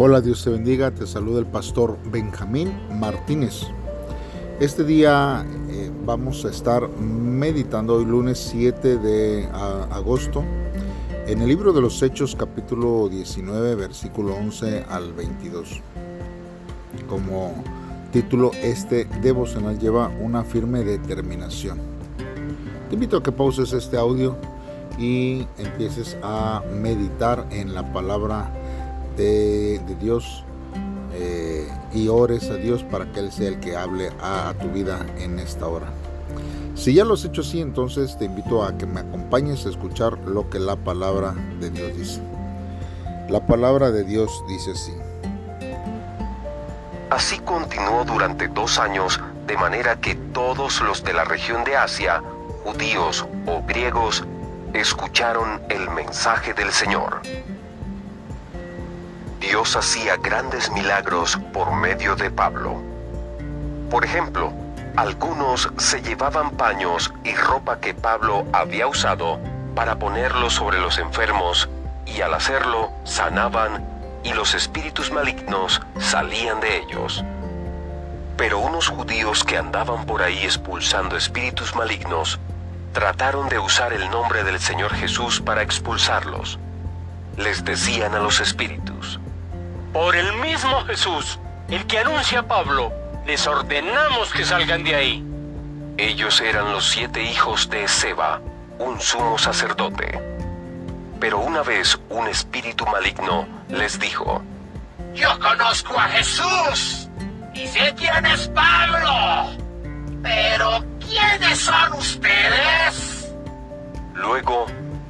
Hola, Dios te bendiga, te saluda el pastor Benjamín Martínez. Este día eh, vamos a estar meditando hoy lunes 7 de agosto en el libro de los Hechos capítulo 19 versículo 11 al 22. Como título este devocional lleva una firme determinación. Te invito a que pauses este audio y empieces a meditar en la palabra de, Dios eh, y ores a Dios para que Él sea el que hable a, tu vida en esta hora. Si ya lo has hecho así, entonces te invito a que me acompañes a escuchar lo que la palabra de Dios dice. La palabra de Dios dice así. Así continuó durante dos años, de manera que todos los de la región de Asia, judíos o griegos, escucharon el mensaje del Señor. Dios hacía grandes milagros por medio de Pablo. Por ejemplo, algunos se llevaban paños y ropa que Pablo había usado para ponerlos sobre los enfermos y al hacerlo sanaban y los espíritus malignos salían de ellos. Pero unos judíos que andaban por ahí expulsando espíritus malignos trataron de usar el nombre del Señor Jesús para expulsarlos. Les decían a los espíritus, por el mismo Jesús, el que anuncia a Pablo, les ordenamos que salgan de ahí. Ellos eran los siete hijos de Seba, un sumo sacerdote. Pero una vez un espíritu maligno les dijo, Yo conozco a Jesús y sé quién es Pablo, pero ¿quiénes son ustedes? Luego,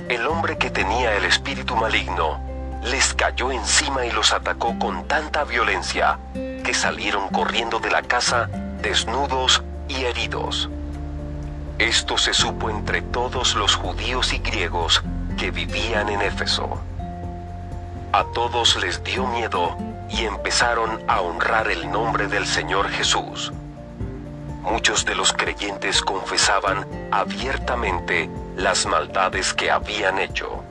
el hombre que tenía el espíritu maligno les cayó encima y los atacó con tanta violencia que salieron corriendo de la casa desnudos y heridos. Esto se supo entre todos los judíos y griegos que vivían en Éfeso. A todos les dio miedo y empezaron a honrar el nombre del Señor Jesús. Muchos de los creyentes confesaban abiertamente las maldades que habían hecho.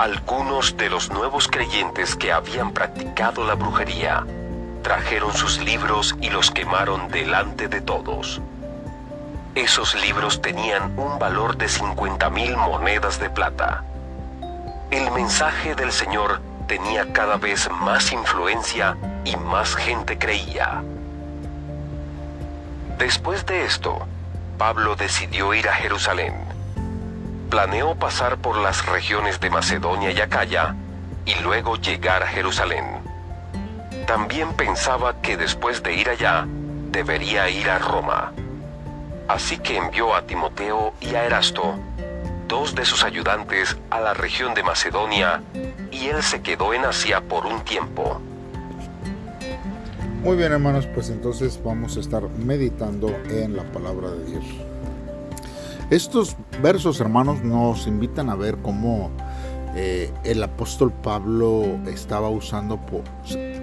Algunos de los nuevos creyentes que habían practicado la brujería trajeron sus libros y los quemaron delante de todos. Esos libros tenían un valor de 50 mil monedas de plata. El mensaje del Señor tenía cada vez más influencia y más gente creía. Después de esto, Pablo decidió ir a Jerusalén planeó pasar por las regiones de Macedonia y Acaya y luego llegar a Jerusalén. También pensaba que después de ir allá, debería ir a Roma. Así que envió a Timoteo y a Erasto, dos de sus ayudantes, a la región de Macedonia, y él se quedó en Asia por un tiempo. Muy bien hermanos, pues entonces vamos a estar meditando en la palabra de Dios. Estos versos, hermanos, nos invitan a ver cómo eh, el apóstol Pablo estaba usando,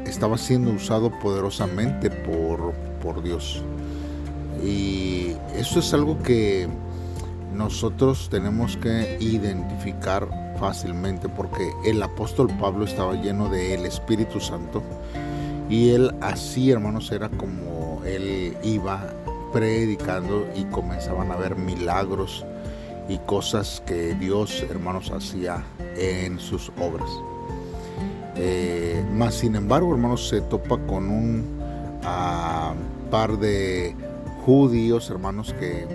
estaba siendo usado poderosamente por, por Dios. Y eso es algo que nosotros tenemos que identificar fácilmente porque el apóstol Pablo estaba lleno del Espíritu Santo y él así, hermanos, era como él iba predicando y comenzaban a ver milagros y cosas que Dios, hermanos, hacía en sus obras. Eh, más sin embargo, hermanos, se topa con un ah, par de judíos, hermanos, que,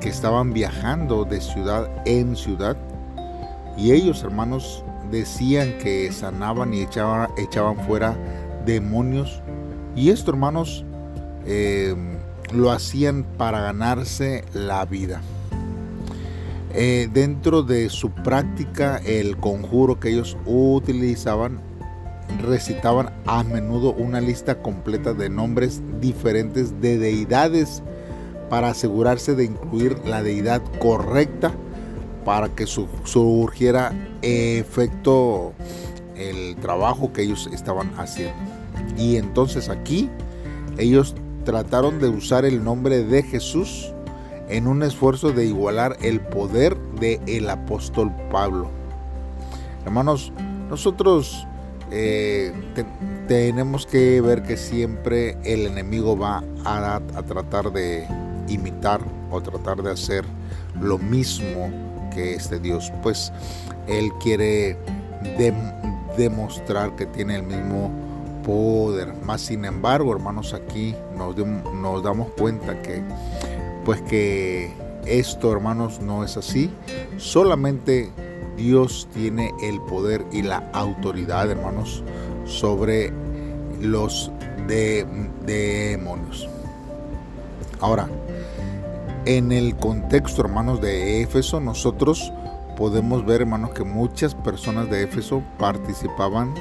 que estaban viajando de ciudad en ciudad. Y ellos, hermanos, decían que sanaban y echaban, echaban fuera demonios. Y esto, hermanos, eh, lo hacían para ganarse la vida. Eh, dentro de su práctica, el conjuro que ellos utilizaban, recitaban a menudo una lista completa de nombres diferentes de deidades para asegurarse de incluir la deidad correcta para que surgiera efecto el trabajo que ellos estaban haciendo. Y entonces aquí ellos trataron de usar el nombre de Jesús en un esfuerzo de igualar el poder del el apóstol Pablo. Hermanos, nosotros eh, tenemos que ver que siempre el enemigo va a, tratar de imitar o tratar de hacer lo mismo que este Dios. Pues Él quiere demostrar que tiene el mismo poder. Más sin embargo, hermanos, aquí nos, damos cuenta que pues que esto, hermanos, no es así. Solamente Dios tiene el poder y la autoridad, hermanos, sobre los demonios. Ahora, en el contexto, hermanos, de Éfeso, nosotros podemos ver, hermanos, que muchas personas de Éfeso participaban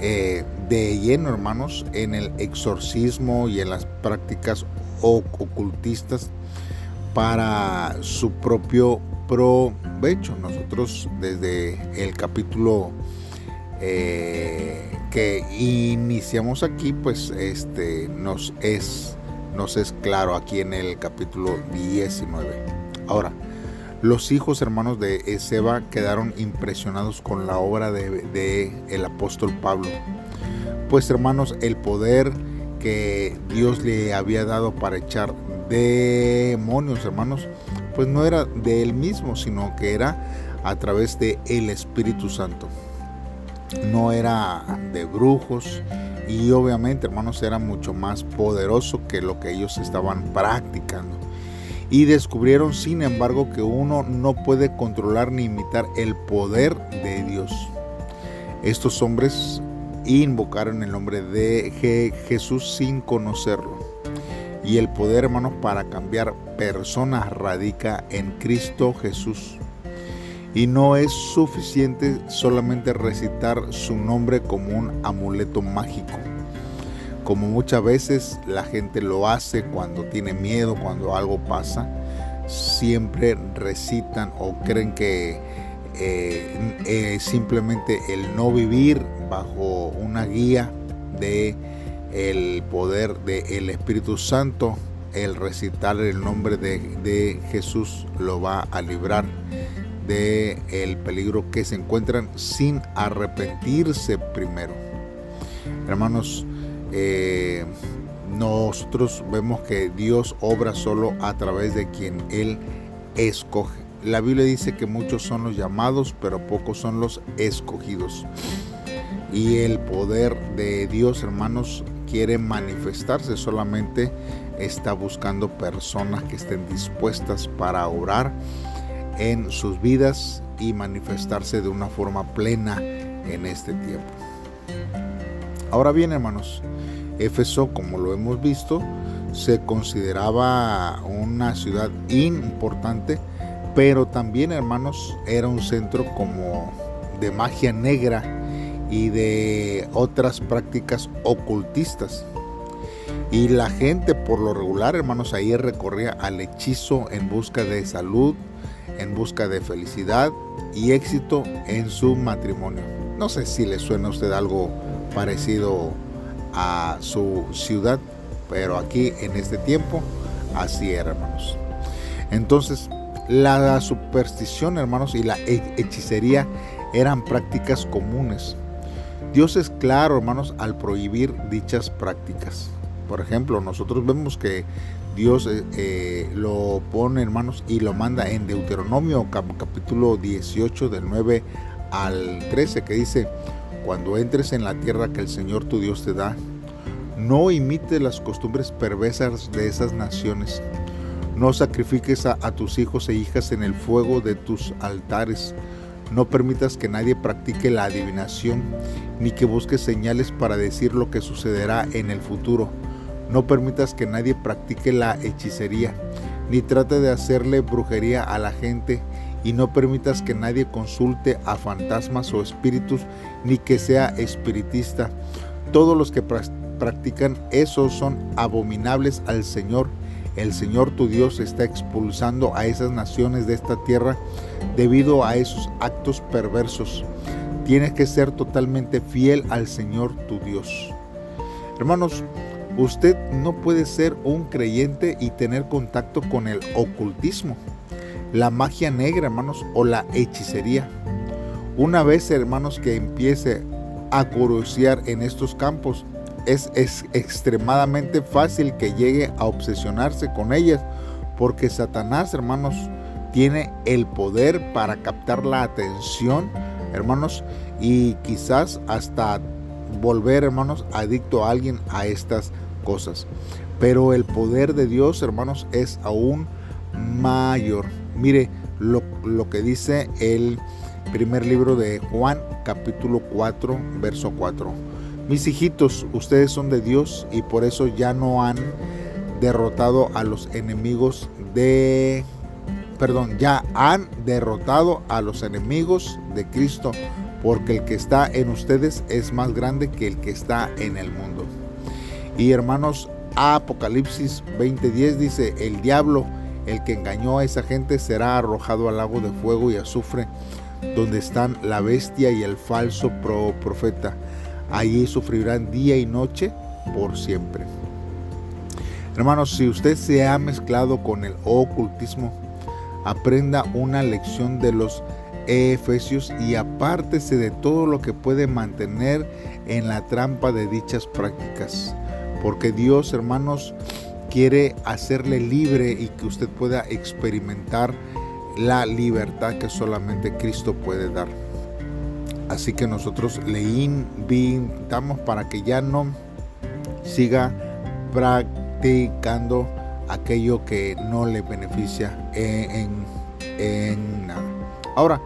eh, de lleno, hermanos, en el exorcismo y en las prácticas ocultistas para su propio provecho. Nosotros desde el capítulo eh, que iniciamos aquí, pues este nos es, nos es claro aquí en el capítulo 19. Ahora, los hijos hermanos de Ezeba quedaron impresionados con la obra de, el apóstol Pablo. Pues hermanos, el poder que Dios le había dado para echar demonios, hermanos, pues no era de él mismo, sino que era a través de el Espíritu Santo. No era de brujos y obviamente, hermanos, era mucho más poderoso que lo que ellos estaban practicando. Y descubrieron, sin embargo, que uno no puede controlar ni imitar el poder de Dios. Estos hombres invocaron el nombre de Jesús sin conocerlo. Y el poder, hermanos, para cambiar personas radica en Cristo Jesús. Y no es suficiente solamente recitar su nombre como un amuleto mágico. Como muchas veces la gente lo hace cuando tiene miedo, cuando algo pasa, siempre recitan o creen que eh, eh, simplemente el no vivir bajo una guía de el poder del Espíritu Santo, el recitar el nombre de, Jesús lo va a librar de el peligro que se encuentran sin arrepentirse primero. Hermanos, eh, nosotros vemos que Dios obra solo a través de quien Él escoge. La Biblia dice que muchos son los llamados, pero pocos son los escogidos. Y el poder de Dios, hermanos, quiere manifestarse, solamente está buscando personas que estén dispuestas para orar en sus vidas y manifestarse de una forma plena en este tiempo. Ahora bien, hermanos, Éfeso, como lo hemos visto, se consideraba una ciudad importante, pero también, hermanos, era un centro como de magia negra y de otras prácticas ocultistas. Y la gente por lo regular, hermanos, ahí recorría al hechizo en busca de salud, en busca de felicidad y éxito en su matrimonio. No sé si le suena a usted algo parecido a su ciudad, pero aquí en este tiempo así era, hermanos. Entonces, la superstición, hermanos, y la hechicería eran prácticas comunes Dios es claro, hermanos, al prohibir dichas prácticas. Por ejemplo, nosotros vemos que Dios eh, eh, lo pone, hermanos, y lo manda en Deuteronomio capítulo 18 del 9 al 13, que dice, cuando entres en la tierra que el Señor tu Dios te da, no imites las costumbres perversas de esas naciones. No sacrifiques a tus hijos e hijas en el fuego de tus altares no permitas que nadie practique la adivinación, ni que busque señales para decir lo que sucederá en el futuro. No permitas que nadie practique la hechicería, ni trate de hacerle brujería a la gente, y no permitas que nadie consulte a fantasmas o espíritus, ni que sea espiritista. Todos los que practican eso son abominables al Señor el Señor tu Dios está expulsando a esas naciones de esta tierra debido a esos actos perversos. Tienes que ser totalmente fiel al Señor tu Dios. Hermanos, usted no puede ser un creyente y tener contacto con el ocultismo, la magia negra, hermanos, o la hechicería. Una vez, hermanos, que empiece a curiosear en estos campos. Es, es extremadamente fácil que llegue a obsesionarse con ellas, porque Satanás, hermanos, tiene el poder para captar la atención, hermanos, y quizás hasta volver, hermanos, adicto a alguien a estas cosas. Pero el poder de Dios, hermanos, es aún mayor. Mire lo, que dice el primer libro de Juan, capítulo 4, verso 4. Mis hijitos, ustedes son de Dios y por eso ya no han derrotado a los enemigos de... Perdón, ya han derrotado a los enemigos de Cristo, porque el que está en ustedes es más grande que el que está en el mundo. Y hermanos, Apocalipsis 20:10 dice, el diablo, el que engañó a esa gente, será arrojado al lago de fuego y azufre, donde están la bestia y el falso profeta. Allí sufrirán día y noche por siempre. Hermanos, si usted se ha mezclado con el ocultismo, aprenda una lección de los Efesios y apártese de todo lo que puede mantener en la trampa de dichas prácticas. Porque Dios, hermanos, quiere hacerle libre y que usted pueda experimentar la libertad que solamente Cristo puede dar. Así que nosotros le invitamos para que ya no siga practicando aquello que no le beneficia en, nada. Ahora,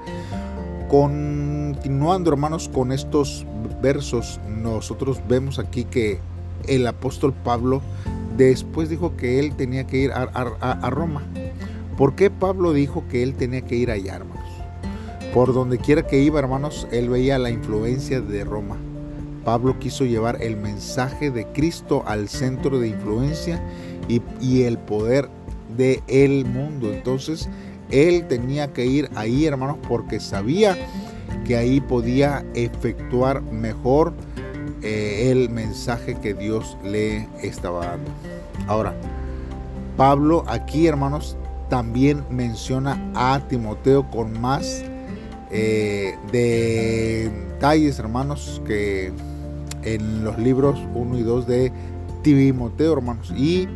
continuando hermanos con estos versos, nosotros vemos aquí que el apóstol Pablo después dijo que él tenía que ir a Roma. ¿Por qué Pablo dijo que él tenía que ir allá, hermanos? Por donde quiera que iba, hermanos, él veía la influencia de Roma. Pablo quiso llevar el mensaje de Cristo al centro de influencia y, el poder del el mundo. Entonces, él tenía que ir ahí, hermanos, porque sabía que ahí podía efectuar mejor eh, el mensaje que Dios le estaba dando. Ahora, Pablo aquí, hermanos, también menciona a Timoteo con más eh, detalles, hermanos, que en los libros 1 y 2 de Timoteo, hermanos. Y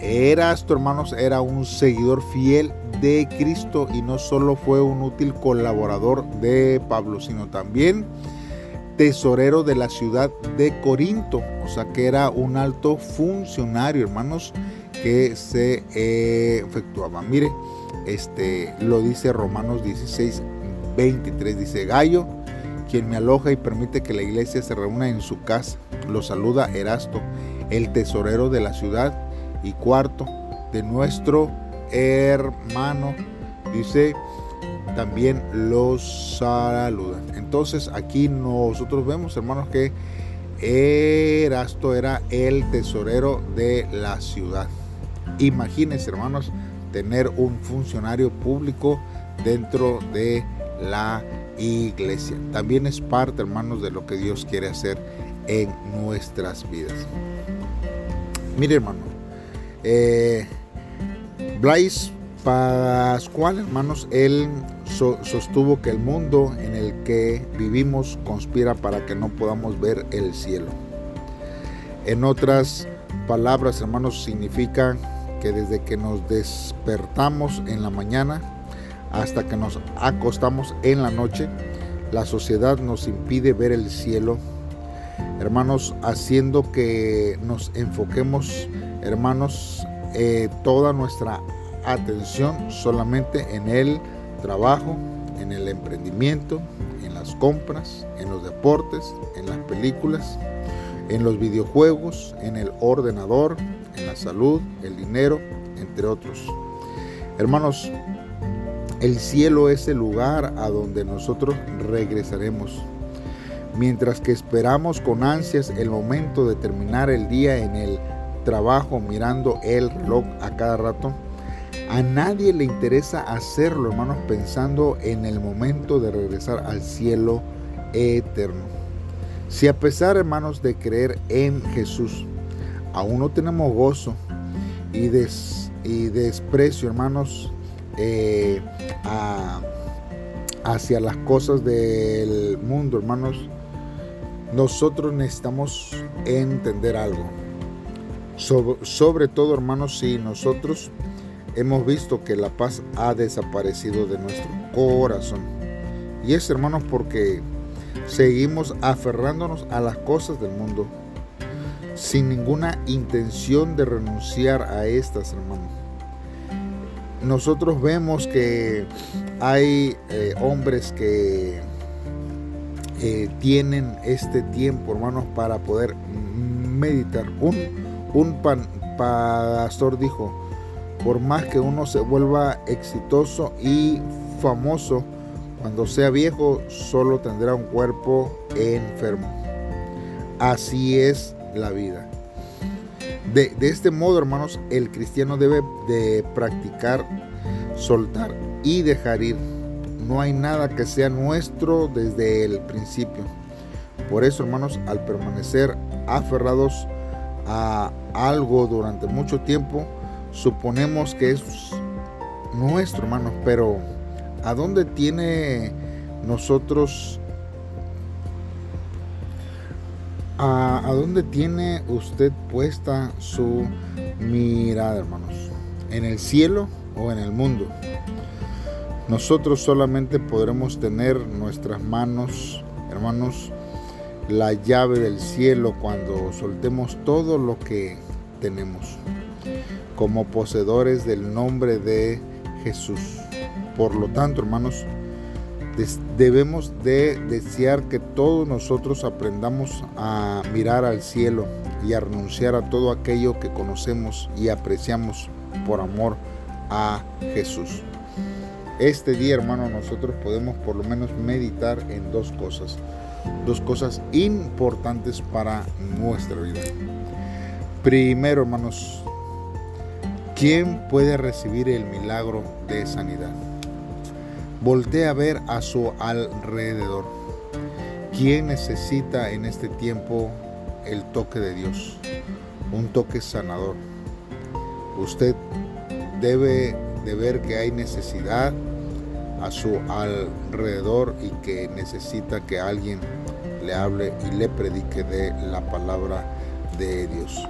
Erasto, hermanos, era un seguidor fiel de Cristo y no solo fue un útil colaborador de Pablo, sino también tesorero de la ciudad de Corinto, o sea que era un alto funcionario, hermanos, que se efectuaba. Mire, este lo dice Romanos 16, 23, dice Gallo, quien me aloja y permite que la iglesia se reúna en su casa. Lo saluda Erasto, el tesorero de la ciudad y cuarto de nuestro hermano. Dice, también los saludan. Entonces aquí nosotros vemos, hermanos, que Erasto era el tesorero de la ciudad. Imagínense, hermanos, tener un funcionario público dentro de la iglesia. También es parte, hermanos, de lo que Dios quiere hacer en nuestras vidas. Mire, hermano, eh, Blaise Pascual, hermanos, él sostuvo que el mundo en el que vivimos conspira para que no podamos ver el cielo. En otras palabras, hermanos, significa que desde que nos despertamos en la mañana hasta que nos acostamos en la noche, la sociedad nos impide ver el cielo, hermanos, haciendo que nos enfoquemos, hermanos, eh, toda nuestra atención solamente en el trabajo, en el emprendimiento, en las compras, en los deportes, en las películas, en los videojuegos, en el ordenador, en la salud, el dinero, entre otros. Hermanos, el cielo es el lugar a donde nosotros regresaremos. Mientras que esperamos con ansias el momento de terminar el día en el trabajo mirando el reloj a cada rato, a nadie le interesa hacerlo, hermanos, pensando en el momento de regresar al cielo eterno. Si a pesar, hermanos, de creer en Jesús, aún no tenemos gozo y, y desprecio, hermanos, eh, hacia las cosas del mundo, hermanos. nosotros necesitamos entender algo. Sobre, sobre, todo, hermanos, si nosotros hemos visto que la paz ha desaparecido de nuestro corazón. Y es, hermanos, porque seguimos aferrándonos a las cosas del mundo sin ninguna intención de renunciar a estas, hermanos. Nosotros vemos que hay eh, hombres que eh, tienen este tiempo, hermanos, para poder meditar. Un, un pastor dijo, por más que uno se vuelva exitoso y famoso, cuando sea viejo solo tendrá un cuerpo enfermo. Así es la vida. De, este modo, hermanos, el cristiano debe de practicar, soltar y dejar ir. No hay nada que sea nuestro desde el principio. Por eso, hermanos, al permanecer aferrados a algo durante mucho tiempo, suponemos que es nuestro, hermanos, pero ¿a dónde tiene nosotros ¿A, dónde tiene usted puesta su mirada, hermanos? ¿En el cielo o en el mundo? Nosotros solamente podremos tener nuestras manos, hermanos, la llave del cielo cuando soltemos todo lo que tenemos, como poseedores del nombre de Jesús. Por lo tanto, hermanos, debemos de desear que todos nosotros aprendamos a mirar al cielo y a renunciar a todo aquello que conocemos y apreciamos por amor a Jesús. Este día, hermano, nosotros podemos por lo menos meditar en dos cosas, dos cosas importantes para nuestra vida. Primero, hermanos, ¿quién puede recibir el milagro de sanidad? Voltea a ver a su alrededor. ¿Quién necesita en este tiempo el toque de Dios? Un toque sanador. Usted debe de ver que hay necesidad a su alrededor y que necesita que alguien le hable y le predique de la palabra de Dios.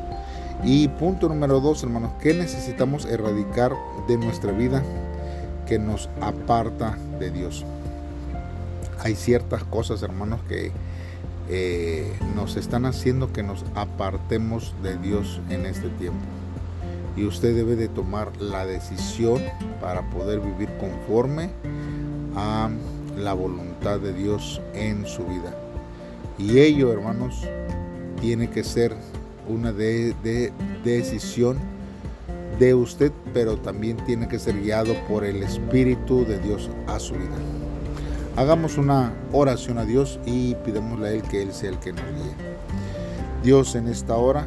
Y punto número dos, hermanos, ¿qué necesitamos erradicar de nuestra vida? que nos aparta de Dios. Hay ciertas cosas, hermanos, que eh, nos están haciendo que nos apartemos de Dios en este tiempo. Y usted debe de tomar la decisión para poder vivir conforme a la voluntad de Dios en su vida. Y ello, hermanos, tiene que ser una de, de decisión de usted, pero también tiene que ser guiado por el Espíritu de Dios a su vida. Hagamos una oración a Dios y pidémosle a Él que Él sea el que nos guíe. Dios, en esta hora,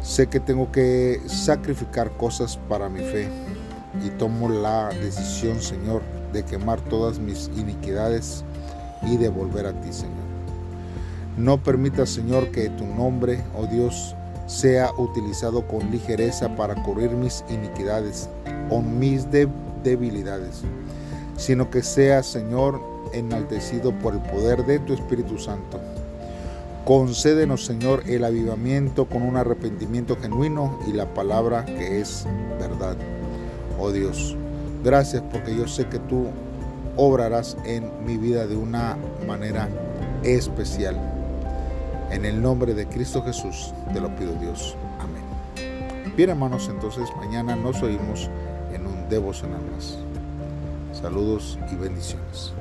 sé que tengo que sacrificar cosas para mi fe y tomo la decisión, Señor, de quemar todas mis iniquidades y de volver a ti, Señor. No permita, Señor, que tu nombre, oh Dios, sea utilizado con ligereza para cubrir mis iniquidades o mis debilidades, sino que sea, Señor, enaltecido por el poder de tu Espíritu Santo. Concédenos, Señor, el avivamiento con un arrepentimiento genuino y la palabra que es verdad. Oh Dios, gracias porque yo sé que tú obrarás en mi vida de una manera especial. En el nombre de Cristo Jesús te lo pido Dios. Amén. Bien hermanos, entonces mañana nos oímos en un devocional más. Saludos y bendiciones.